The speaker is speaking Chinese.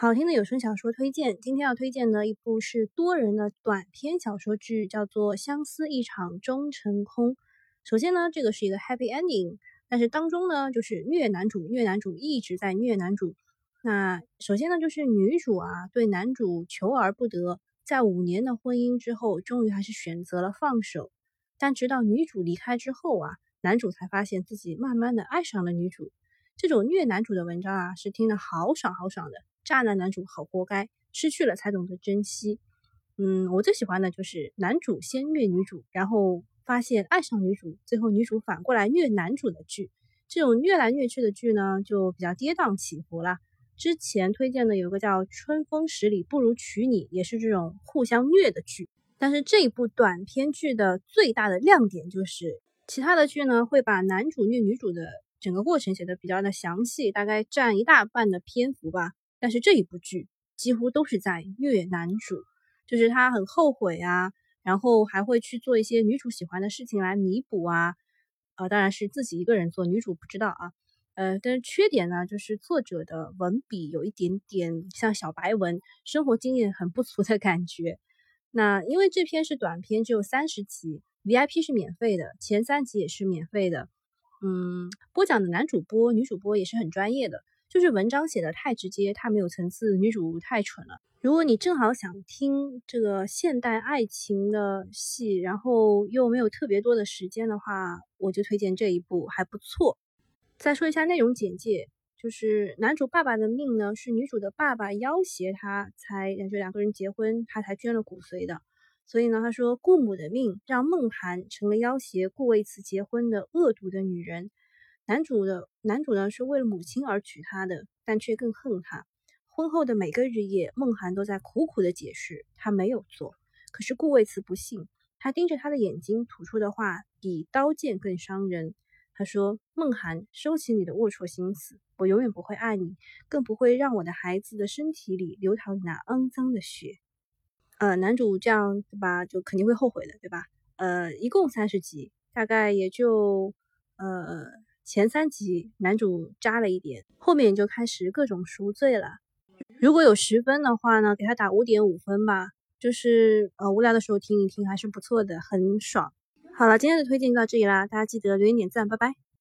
好听的有声小说推荐，今天要推荐的一部是多人的短篇小说剧，叫做《相思一场终成空》。首先呢，这个是一个 happy ending，但是当中呢，就是虐男主，虐男主一直在虐男主。那首先呢，就是女主啊，对男主求而不得，在五年的婚姻之后，终于还是选择了放手。但直到女主离开之后啊，男主才发现自己慢慢的爱上了女主。这种虐男主的文章啊，是听得好爽好爽的。渣男男主好活该，失去了才懂得珍惜。嗯，我最喜欢的就是男主先虐女主，然后发现爱上女主，最后女主反过来虐男主的剧。这种虐来虐去的剧呢，就比较跌宕起伏了。之前推荐的有个叫《春风十里不如娶你》，也是这种互相虐的剧。但是这一部短篇剧的最大的亮点就是，其他的剧呢会把男主虐女主的整个过程写的比较的详细，大概占一大半的篇幅吧。但是这一部剧几乎都是在虐男主，就是他很后悔啊，然后还会去做一些女主喜欢的事情来弥补啊，呃，当然是自己一个人做，女主不知道啊，呃，但是缺点呢，就是作者的文笔有一点点像小白文，生活经验很不足的感觉。那因为这篇是短篇，只有三十集，VIP 是免费的，前三集也是免费的，嗯，播讲的男主播、女主播也是很专业的。就是文章写的太直接，太没有层次，女主太蠢了。如果你正好想听这个现代爱情的戏，然后又没有特别多的时间的话，我就推荐这一部，还不错。再说一下内容简介，就是男主爸爸的命呢，是女主的爸爸要挟他才就两个人结婚，他才捐了骨髓的。所以呢，他说顾母的命让孟涵成了要挟顾卫慈结婚的恶毒的女人。男主的男主呢是为了母亲而娶她的，但却更恨她。婚后的每个日夜，梦涵都在苦苦的解释他没有做。可是顾卫慈不信，他盯着他的眼睛吐出的话比刀剑更伤人。他说：“梦涵，收起你的龌龊心思，我永远不会爱你，更不会让我的孩子的身体里流淌那肮脏的血。”呃，男主这样对吧，就肯定会后悔的，对吧？呃，一共三十集，大概也就呃。前三集男主渣了一点，后面就开始各种赎罪了。如果有十分的话呢，给他打五点五分吧。就是呃无聊的时候听一听还是不错的，很爽。好了，今天的推荐就到这里啦，大家记得留言点赞，拜拜。